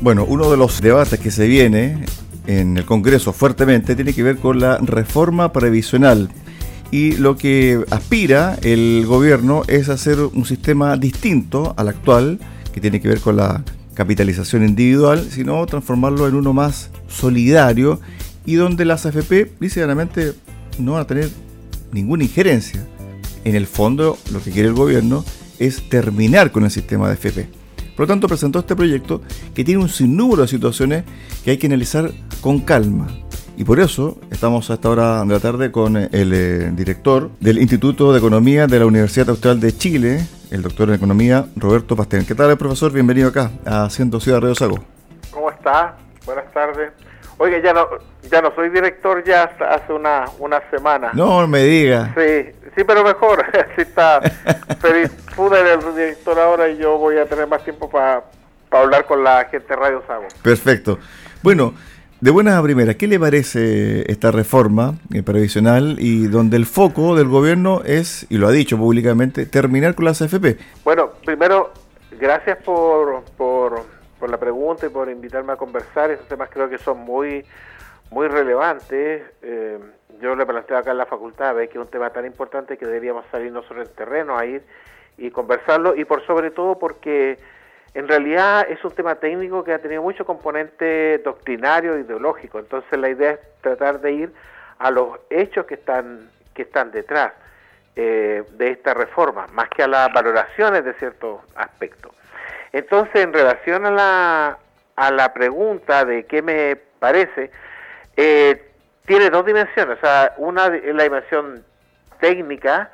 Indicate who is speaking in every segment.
Speaker 1: Bueno, uno de los debates que se viene en el Congreso fuertemente tiene que ver con la reforma previsional. Y lo que aspira el gobierno es hacer un sistema distinto al actual, que tiene que ver con la capitalización individual, sino transformarlo en uno más solidario y donde las AFP, claramente, no van a tener ninguna injerencia. En el fondo, lo que quiere el gobierno es terminar con el sistema de AFP. Por lo tanto, presentó este proyecto que tiene un sinnúmero de situaciones que hay que analizar con calma. Y por eso estamos a esta hora de la tarde con el eh, director del Instituto de Economía de la Universidad Austral de Chile, el doctor en Economía, Roberto Pastén. ¿Qué tal, profesor? Bienvenido acá a Ciento Ciudad Radio Sago.
Speaker 2: ¿Cómo está? Buenas tardes. Oiga, ya no, ya no soy director ya hace una, una semana.
Speaker 1: No me diga.
Speaker 2: Sí, sí, pero mejor. Así está. Feliz pude el director ahora y yo voy a tener más tiempo para hablar con la gente de Radio Sago.
Speaker 1: Perfecto. Bueno, de buenas a primeras, ¿qué le parece esta reforma eh, previsional y donde el foco del gobierno es, y lo ha dicho públicamente, terminar con las AFP?
Speaker 2: Bueno, primero, gracias por, por, por la pregunta y por invitarme a conversar. Estos temas creo que son muy, muy relevantes. Eh, yo le planteo acá en la facultad, ve que es un tema tan importante que deberíamos salir nosotros el terreno a ir y conversarlo, y por sobre todo porque en realidad es un tema técnico que ha tenido mucho componente doctrinario e ideológico. Entonces la idea es tratar de ir a los hechos que están, que están detrás eh, de esta reforma, más que a las valoraciones de ciertos aspectos. Entonces, en relación a la, a la pregunta de qué me parece, eh, tiene dos dimensiones. O sea, una es la dimensión técnica,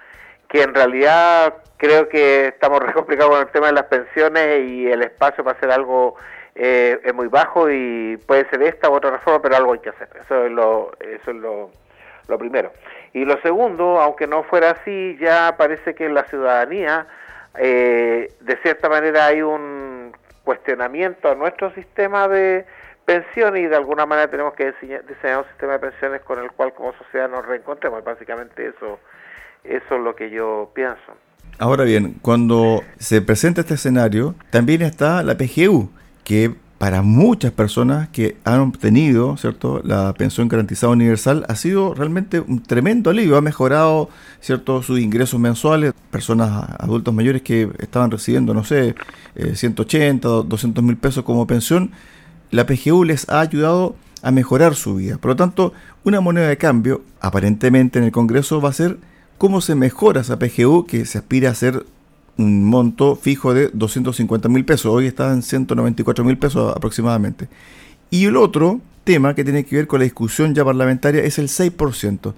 Speaker 2: que en realidad creo que estamos re complicados con el tema de las pensiones y el espacio para hacer algo eh, es muy bajo y puede ser esta u otra reforma, pero algo hay que hacer. Eso es lo, eso es lo, lo primero. Y lo segundo, aunque no fuera así, ya parece que la ciudadanía, eh, de cierta manera, hay un cuestionamiento a nuestro sistema de pensiones y de alguna manera tenemos que diseñar un sistema de pensiones con el cual como sociedad nos reencontremos. Básicamente eso, eso es lo que yo pienso.
Speaker 1: Ahora bien, cuando se presenta este escenario, también está la PGU, que para muchas personas que han obtenido cierto la pensión garantizada universal ha sido realmente un tremendo alivio. Ha mejorado cierto sus ingresos mensuales. Personas adultos mayores que estaban recibiendo no sé 180 eh, 200 mil pesos como pensión la PGU les ha ayudado a mejorar su vida. Por lo tanto una moneda de cambio aparentemente en el Congreso va a ser cómo se mejora esa PGU que se aspira a ser un monto fijo de 250 mil pesos. Hoy está en 194 mil pesos aproximadamente. Y el otro tema que tiene que ver con la discusión ya parlamentaria es el 6%.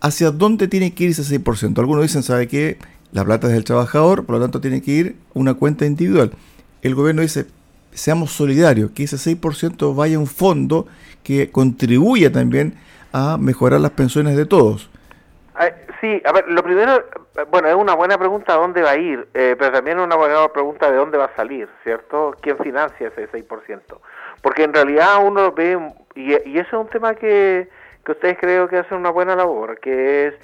Speaker 1: ¿Hacia dónde tiene que ir ese 6%? Algunos dicen, ¿sabe qué? La plata es del trabajador, por lo tanto tiene que ir una cuenta individual. El gobierno dice, seamos solidarios, que ese 6% vaya a un fondo que contribuya también a mejorar las pensiones de todos.
Speaker 2: Sí, a ver, lo primero, bueno, es una buena pregunta dónde va a ir, eh, pero también es una buena pregunta de dónde va a salir, ¿cierto? ¿Quién financia ese 6%? Porque en realidad uno ve, y, y eso es un tema que, que ustedes creo que hacen una buena labor, que es,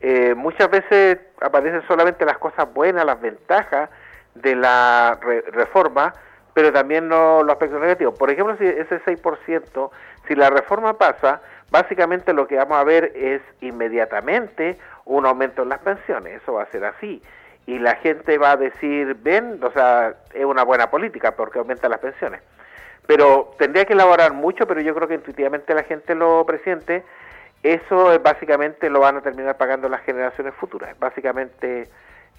Speaker 2: eh, muchas veces aparecen solamente las cosas buenas, las ventajas de la reforma, pero también no los aspectos negativos. Por ejemplo, si ese 6%, si la reforma pasa, básicamente lo que vamos a ver es inmediatamente un aumento en las pensiones, eso va a ser así. Y la gente va a decir, ven, o sea, es una buena política porque aumenta las pensiones. Pero tendría que elaborar mucho, pero yo creo que intuitivamente la gente lo presiente. Eso es básicamente lo van a terminar pagando las generaciones futuras, básicamente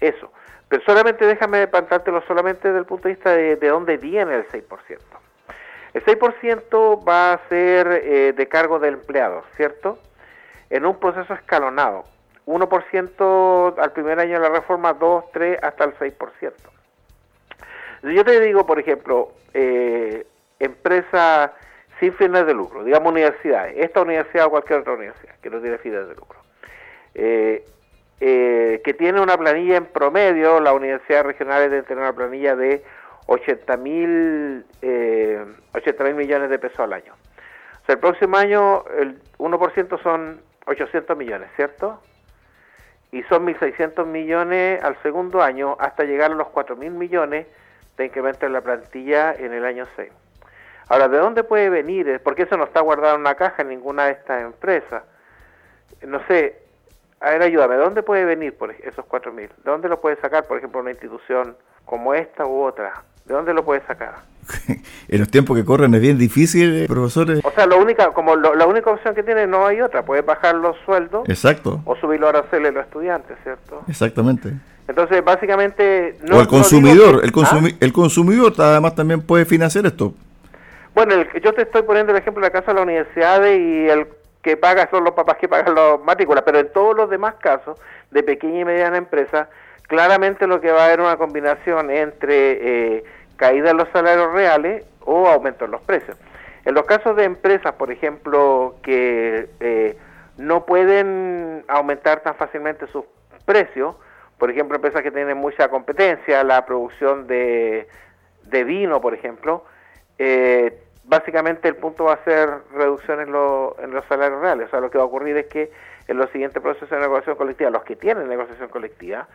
Speaker 2: eso. Pero solamente déjame plantártelo solamente desde el punto de vista de, de dónde viene el 6%. El 6% va a ser eh, de cargo del empleador, ¿cierto? En un proceso escalonado. 1% al primer año de la reforma, 2, 3, hasta el 6%. Yo te digo, por ejemplo, eh, empresa sin fines de lucro, digamos universidades, esta universidad o cualquier otra universidad que no tiene fines de lucro, eh, eh, que tiene una planilla en promedio, las universidades regionales deben tener una planilla de 80 mil eh, mil millones de pesos al año. O sea, el próximo año el 1% son 800 millones, ¿cierto? Y son 1.600 millones al segundo año hasta llegar a los 4.000 millones de incremento en la plantilla en el año 6. Ahora, ¿de dónde puede venir? Porque eso no está guardado en una caja en ninguna de estas empresas. No sé, a ver, ayúdame, ¿de dónde puede venir por esos 4.000? ¿De dónde lo puede sacar, por ejemplo, una institución como esta u otra? ¿De dónde lo puede sacar?
Speaker 1: en los tiempos que corren es bien difícil, eh, profesores.
Speaker 2: O sea, lo única, como la única opción que tiene no hay otra, puede bajar los sueldos.
Speaker 1: Exacto.
Speaker 2: O subir los aranceles a los estudiantes, ¿cierto?
Speaker 1: Exactamente.
Speaker 2: Entonces, básicamente...
Speaker 1: No, o el consumidor, el, ¿Ah? el consumidor además también puede financiar esto.
Speaker 2: Bueno, yo te estoy poniendo el ejemplo de la casa de las universidades y el que paga son los papás que pagan las matrículas, pero en todos los demás casos de pequeña y mediana empresa, claramente lo que va a haber una combinación entre eh, caída en los salarios reales o aumento en los precios. En los casos de empresas, por ejemplo, que eh, no pueden aumentar tan fácilmente sus precios, por ejemplo, empresas que tienen mucha competencia, la producción de, vino, por ejemplo, eh, básicamente el punto va a ser reducción en, en los salarios reales. O sea, lo que va a ocurrir es que en los siguientes procesos de negociación colectiva, los que tienen negociación colectiva,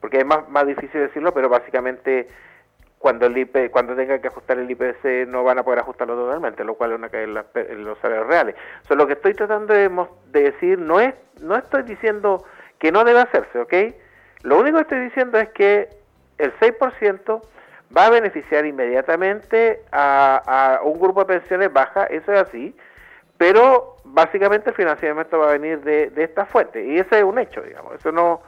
Speaker 2: porque es más difícil decirlo, pero básicamente cuando el IP, cuando tengan que ajustar el IPC no van a poder ajustarlo totalmente, lo cual es una caída en, los salarios reales. O sea, lo que estoy tratando de, de, decir no es, no estoy diciendo que no debe hacerse, ¿ok? Lo único que estoy diciendo es que el 6% va a beneficiar inmediatamente a, un grupo de pensiones bajas, eso es así, pero básicamente el financiamiento va a venir de, esta fuente y ese es un hecho, digamos, eso no,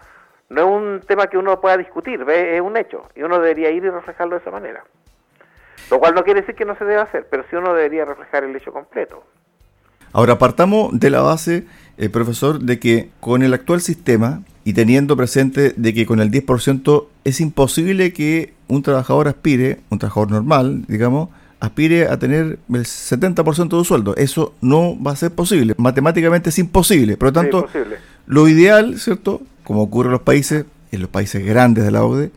Speaker 2: no es un tema que uno pueda discutir, es un hecho y uno debería ir y reflejarlo de esa manera. Lo cual no quiere decir que no se deba hacer, pero sí uno debería reflejar el hecho completo.
Speaker 1: Ahora partamos de la base, eh, profesor, de que con el actual sistema y teniendo presente de que con el 10% es imposible que un trabajador aspire, un trabajador normal, digamos, aspire a tener el 70% de su sueldo. Eso no va a ser posible. Matemáticamente es imposible. Por lo tanto, lo ideal, ¿cierto? Como ocurre en los países, en los países grandes de la OCDE,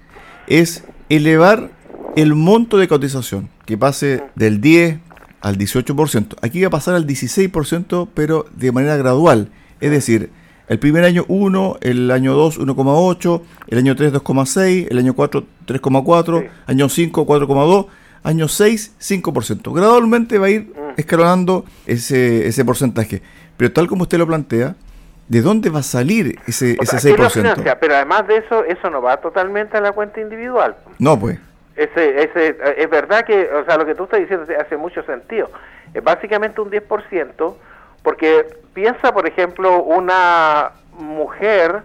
Speaker 1: es elevar el monto de cotización, que pase del 10 al 18%. Aquí va a pasar al 16%, pero de manera gradual. Es decir, el primer año 1, el año 2 1,8, el año 3 2,6, el año 4 3,4, año 5 4,2, año 6 5%. Gradualmente va a ir mm. escalonando ese, ese porcentaje. Pero tal como usted lo plantea, ¿de dónde va a salir ese, ese 6%?
Speaker 2: pero además de eso, eso no va totalmente a la cuenta individual.
Speaker 1: No, pues.
Speaker 2: Ese, ese, es verdad que, o sea, lo que tú estás diciendo hace mucho sentido. Es básicamente un 10%, porque piensa, por ejemplo, una mujer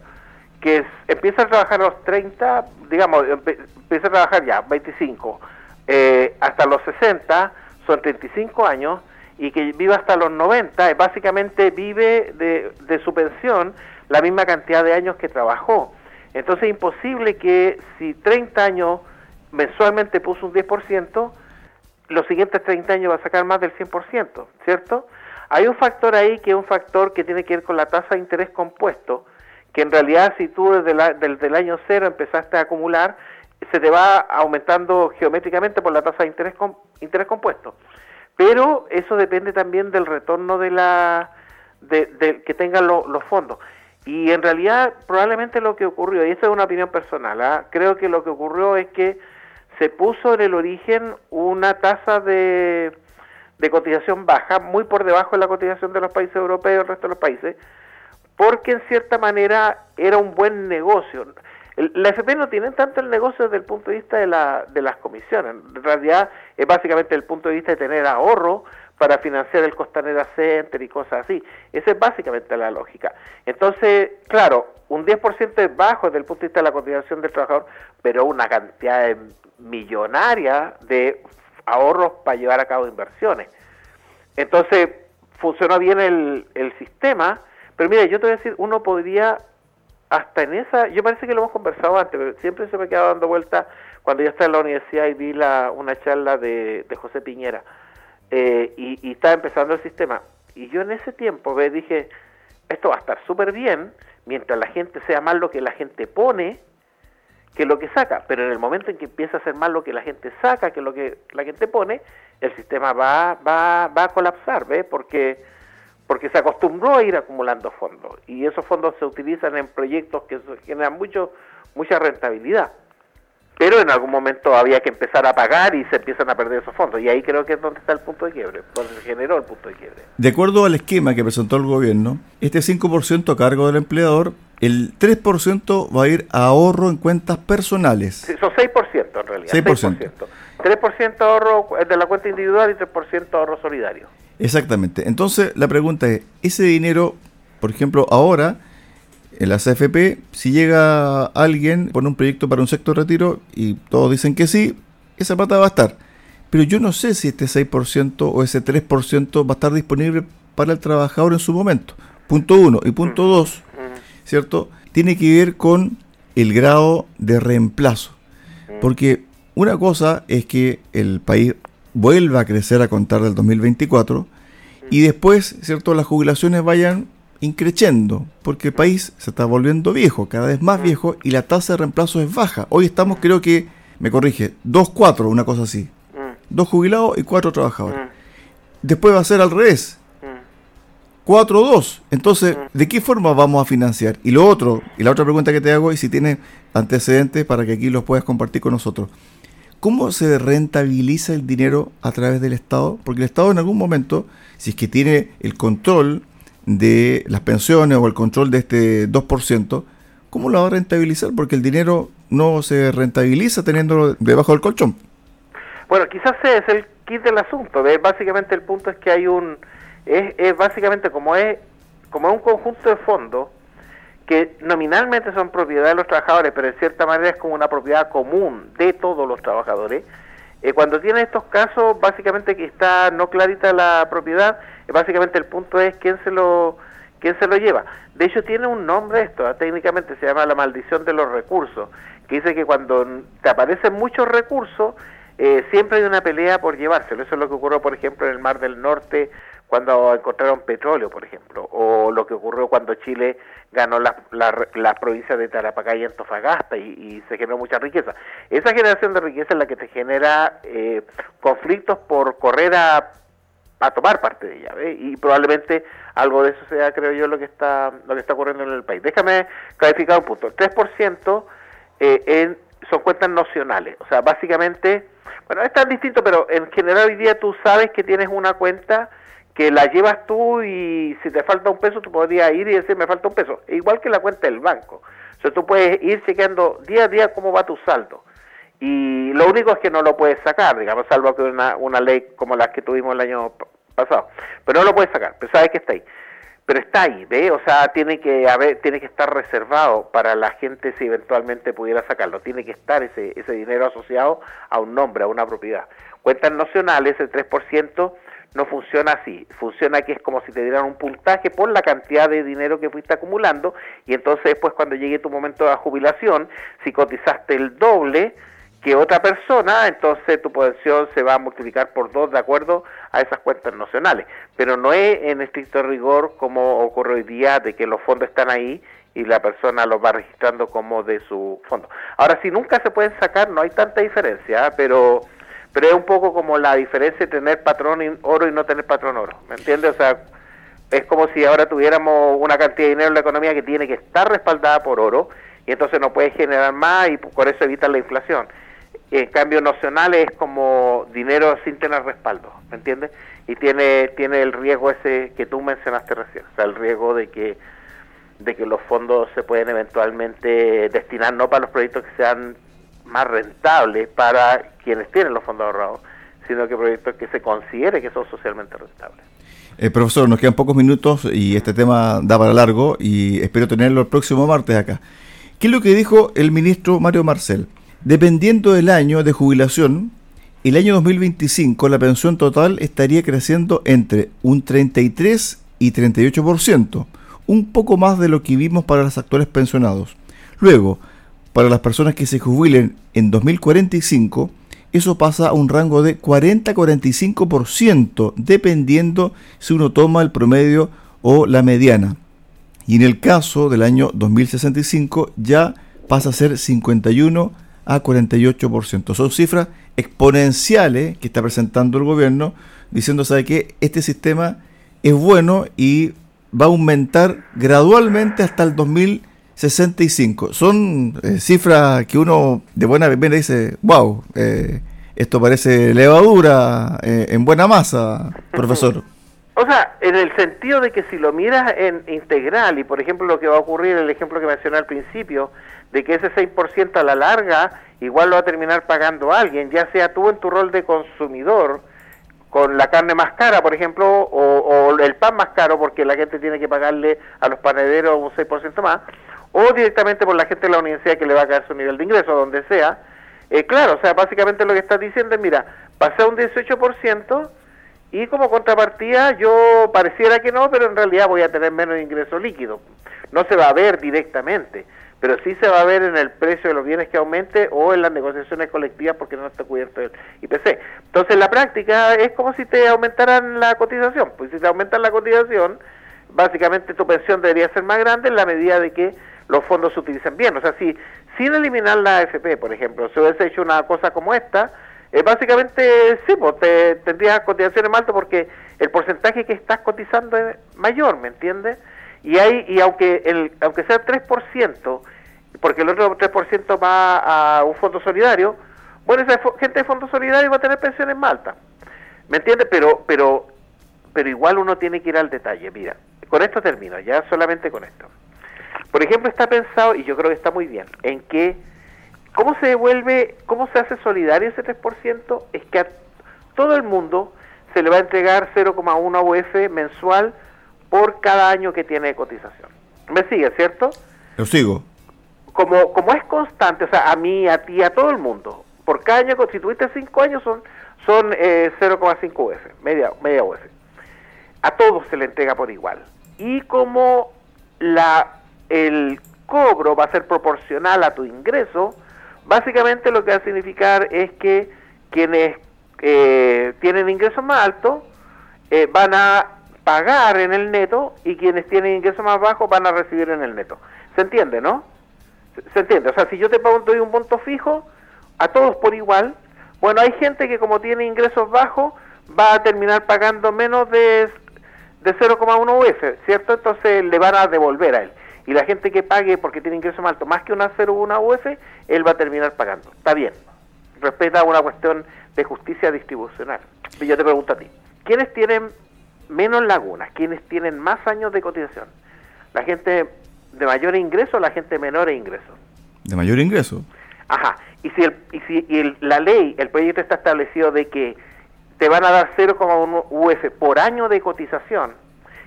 Speaker 2: que empieza a trabajar a los 30, digamos, empieza a trabajar ya, 25, eh, hasta los 60, son 35 años, y que vive hasta los 90, básicamente vive de, de su pensión la misma cantidad de años que trabajó. Entonces es imposible que si 30 años mensualmente puso un 10%, los siguientes 30 años va a sacar más del 100%, ¿cierto? Hay un factor ahí que es un factor que tiene que ver con la tasa de interés compuesto, que en realidad si tú desde, el año cero empezaste a acumular, se te va aumentando geométricamente por la tasa de interés, interés compuesto. Pero eso depende también del retorno de la de, que tengan los fondos. Y en realidad probablemente lo que ocurrió, y esa es una opinión personal, ¿ah? creo que lo que ocurrió es que se puso en el origen una tasa de de cotización baja, muy por debajo de la cotización de los países europeos y el resto de los países, porque en cierta manera era un buen negocio. la FP no tiene tanto el negocio desde el punto de vista de, la, de las comisiones, en realidad es básicamente el punto de vista de tener ahorro para financiar el Costanera Center y cosas así. Esa es básicamente la lógica. Entonces, claro, un 10% es bajo desde el punto de vista de la cotización del trabajador, pero una cantidad millonaria de ahorros para llevar a cabo inversiones. Entonces, funcionó bien el, el sistema, pero mira, yo te voy a decir, uno podría, hasta en esa, yo parece que lo hemos conversado antes, pero siempre se me quedado dando vuelta cuando yo estaba en la universidad y vi la, una charla de, José Piñera, eh, y, estaba empezando el sistema. Y yo en ese tiempo ve, dije, esto va a estar súper bien, mientras la gente sea más lo que la gente pone, que lo que saca, pero en el momento en que empieza a ser más lo que la gente saca que lo que la gente pone, el sistema va, va, va a colapsar, ¿ves? Porque, porque se acostumbró a ir acumulando fondos y esos fondos se utilizan en proyectos que generan mucho, mucha rentabilidad. Pero en algún momento había que empezar a pagar y se empiezan a perder esos fondos. Y ahí creo que es donde está el punto de quiebre, donde se generó el punto de quiebre.
Speaker 1: De acuerdo al esquema que presentó el gobierno, este 5% a cargo del empleador, el 3% va a ir a ahorro en cuentas personales.
Speaker 2: Sí, son 6% en realidad. 6%. 3% ahorro de la cuenta individual y 3% ahorro solidario.
Speaker 1: Exactamente. Entonces, la pregunta es, ese dinero, por ejemplo, ahora en la CFP, si llega alguien con un proyecto para un sector de retiro y todos dicen que sí, esa plata va a estar. Pero yo no sé si este 6% o ese 3% va a estar disponible para el trabajador en su momento. Punto uno. Y punto dos. ¿cierto? Tiene que ver con el grado de reemplazo. Porque una cosa es que el país vuelva a crecer a contar del 2024 y después, ¿cierto? Las jubilaciones vayan increciendo, porque el país se está volviendo viejo, cada vez más viejo, y la tasa de reemplazo es baja. Hoy estamos, creo que, me corrige, 2-4, una cosa así. Dos jubilados y cuatro trabajadores. Después va a ser al revés. 4-2. Entonces, ¿de qué forma vamos a financiar? Y lo otro, y la otra pregunta que te hago, y si tienes antecedentes para que aquí los puedas compartir con nosotros. ¿Cómo se rentabiliza el dinero a través del Estado? Porque el Estado en algún momento, si es que tiene el control de las pensiones o el control de este 2%, ¿cómo lo va a rentabilizar? Porque el dinero no se rentabiliza teniéndolo debajo del colchón.
Speaker 2: Bueno, quizás es el kit del asunto. Básicamente el punto es que hay un... Es, es básicamente como es, como es un conjunto de fondos que nominalmente son propiedad de los trabajadores, pero en cierta manera es como una propiedad común de todos los trabajadores. Eh, cuando tiene estos casos, básicamente que está no clarita la propiedad, básicamente el punto es quién se lo quién se lo lleva. De hecho tiene un nombre esto, ¿eh? técnicamente se llama la maldición de los recursos, que dice que cuando te aparecen muchos recursos, eh, siempre hay una pelea por llevárselo. Eso es lo que ocurrió, por ejemplo, en el Mar del Norte cuando encontraron petróleo, por ejemplo, o lo que ocurrió cuando Chile ganó las la, provincias de Tarapacá y Antofagasta y, se generó mucha riqueza. Esa generación de riqueza es la que te genera eh, conflictos por correr a a tomar parte de ella y probablemente algo de eso sea creo yo lo que está lo que está ocurriendo en el país. Déjame clarificar un punto. El 3% eh, en, son cuentas nocionales. O sea básicamente bueno es tan distinto pero en general hoy día tú sabes que tienes una cuenta que la llevas tú y si te falta un peso tú podrías ir y decir me falta un peso igual que la cuenta del banco o sea tú puedes ir chequeando día a día cómo va tu saldo y lo único es que no lo puedes sacar, digamos, salvo que una, una ley como la que tuvimos el año pasado. Pero no lo puedes sacar, pero sabes que está ahí. Pero está ahí, ¿ve? O sea, tiene que haber, tiene que estar reservado para la gente si eventualmente pudiera sacarlo. Tiene que estar ese, ese dinero asociado a un nombre, a una propiedad. Cuentas nacionales, el 3%, no funciona así. Funciona que es como si te dieran un puntaje por la cantidad de dinero que fuiste acumulando y entonces después cuando llegue tu momento de jubilación, si cotizaste el doble, que otra persona, entonces tu pensión se va a multiplicar por dos de acuerdo a esas cuentas nacionales. Pero no es en estricto rigor como ocurre hoy día de que los fondos están ahí y la persona los va registrando como de su fondo. Ahora, si nunca se pueden sacar, no hay tanta diferencia, ¿eh? pero pero es un poco como la diferencia de tener patrón oro y no tener patrón oro, ¿me entiendes? O sea, es como si ahora tuviéramos una cantidad de dinero en la economía que tiene que estar respaldada por oro y entonces no puede generar más y por eso evita la inflación en cambio nacional es como dinero sin tener respaldo, ¿me entiendes? Y tiene tiene el riesgo ese que tú mencionaste recién, o sea, el riesgo de que de que los fondos se pueden eventualmente destinar no para los proyectos que sean más rentables para quienes tienen los fondos ahorrados, sino que proyectos que se considere que son socialmente rentables.
Speaker 1: Eh, profesor, nos quedan pocos minutos y este tema da para largo y espero tenerlo el próximo martes acá. ¿Qué es lo que dijo el ministro Mario Marcel? Dependiendo del año de jubilación, el año 2025 la pensión total estaría creciendo entre un 33 y 38%, un poco más de lo que vimos para los actuales pensionados. Luego, para las personas que se jubilen en 2045, eso pasa a un rango de 40-45%, dependiendo si uno toma el promedio o la mediana. Y en el caso del año 2065 ya pasa a ser 51 a 48%. Son cifras exponenciales que está presentando el gobierno diciendo, ¿sabe que Este sistema es bueno y va a aumentar gradualmente hasta el 2065 65. Son eh, cifras que uno de buena primera dice, wow, eh, esto parece levadura eh, en buena masa, profesor.
Speaker 2: O sea, en el sentido de que si lo miras en integral, y por ejemplo lo que va a ocurrir, el ejemplo que mencioné al principio, de que ese 6% a la larga igual lo va a terminar pagando alguien, ya sea tú en tu rol de consumidor, con la carne más cara, por ejemplo, o, el pan más caro, porque la gente tiene que pagarle a los panaderos un 6% más, o directamente por la gente de la universidad que le va a caer su nivel de ingreso, donde sea. Eh, claro, o sea, básicamente lo que estás diciendo es, mira, pasé un 18%, y como contrapartida yo pareciera que no, pero en realidad voy a tener menos ingreso líquido. No se va a ver directamente, pero sí se va a ver en el precio de los bienes que aumente o en las negociaciones colectivas porque no está cubierto el IPC. Entonces la práctica es como si te aumentaran la cotización. Pues si te aumentan la cotización, básicamente tu pensión debería ser más grande en la medida de que los fondos se utilicen bien. O sea, si sin eliminar la AFP, por ejemplo, se hubiese hecho una cosa como esta, eh, básicamente, sí, pues te, tendrías cotizaciones más altas porque el porcentaje que estás cotizando es mayor, ¿me entiendes? Y hay, y aunque el, aunque sea 3%, porque el otro 3% va a un fondo solidario, bueno, esa gente de fondo solidario va a tener pensiones más altas. ¿Me entiendes? Pero, pero, pero igual uno tiene que ir al detalle. Mira, con esto termino, ya solamente con esto. Por ejemplo, está pensado, y yo creo que está muy bien, en que ¿Cómo se devuelve, cómo se hace solidario ese 3%? Es que a todo el mundo se le va a entregar 0,1 UF mensual por cada año que tiene de cotización. ¿Me sigue, cierto?
Speaker 1: Lo sigo.
Speaker 2: Como, como es constante, o sea, a mí, a ti, a todo el mundo, por cada año, si tuviste 5 años, son, son eh, 0,5 UF, media, media UF. A todos se le entrega por igual. Y como la, el cobro va a ser proporcional a tu ingreso, Básicamente lo que va a significar es que quienes eh, tienen ingresos más altos eh, van a pagar en el neto y quienes tienen ingresos más bajos van a recibir en el neto. ¿Se entiende, no? ¿Se entiende? O sea, si yo te doy un punto fijo, a todos por igual, bueno, hay gente que como tiene ingresos bajos va a terminar pagando menos de, de 0,1 UF, ¿cierto? Entonces le van a devolver a él y la gente que pague porque tiene ingreso más alto más que una 0,1 UF, él va a terminar pagando. Está bien, respeta una cuestión de justicia distribucional. Y yo te pregunto a ti, ¿quiénes tienen menos lagunas? ¿Quiénes tienen más años de cotización? ¿La gente de mayor ingreso o la gente de menor ingreso?
Speaker 1: De mayor ingreso.
Speaker 2: Ajá, y si, el, y si y la ley, el proyecto está establecido de que te van a dar 0,1 UF por año de cotización,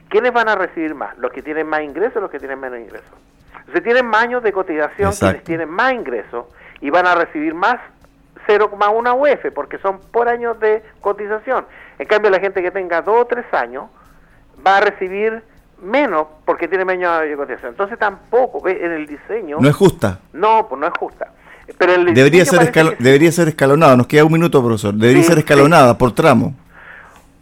Speaker 2: ¿quiénes van a recibir más? ¿Los que tienen más ingresos o los que tienen menos ingresos? Se tienen más años de cotización quienes tienen más ingresos y van a recibir más 0,1 UF porque son por años de cotización. En cambio, la gente que tenga 2 o 3 años va a recibir menos porque tiene menos años de cotización. Entonces tampoco en el diseño...
Speaker 1: No es justa.
Speaker 2: No, pues no es justa. Pero
Speaker 1: debería, ser debería ser escalonado, nos queda un minuto, profesor. Debería ser escalonada por tramo.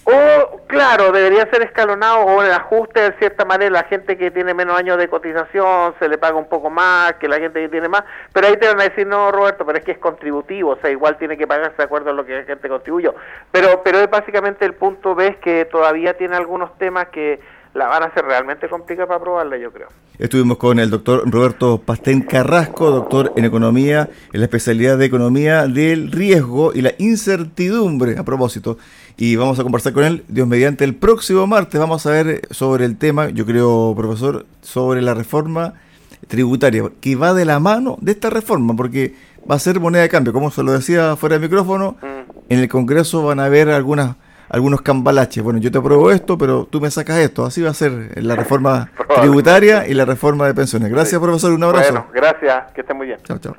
Speaker 2: O, claro, debería ser escalonado o el ajuste de cierta manera. La gente que tiene menos años de cotización se le paga un poco más que la gente que tiene más. Pero ahí te van a decir, no, Roberto, pero es que es contributivo. O sea, igual tiene que pagarse de acuerdo a lo que la gente contribuyó. Pero, pero es básicamente el punto, ves que todavía tiene algunos temas que la van a ser realmente complicada para aprobarla, yo creo.
Speaker 1: Estuvimos con el doctor Roberto Pastén Carrasco, doctor en economía, en la especialidad de economía del riesgo y la incertidumbre a propósito. Y vamos a conversar con él, Dios mediante, el próximo martes. Vamos a ver sobre el tema, yo creo, profesor, sobre la reforma tributaria, que va de la mano de esta reforma, porque va a ser moneda de cambio, como se lo decía fuera del micrófono. Mm. En el Congreso van a haber algunas algunos cambalaches. Bueno, yo te apruebo esto, pero tú me sacas esto. Así va a ser la reforma tributaria y la reforma de pensiones. Gracias, profesor. Un abrazo. Bueno,
Speaker 2: gracias. Que esté muy bien. Chao, chao.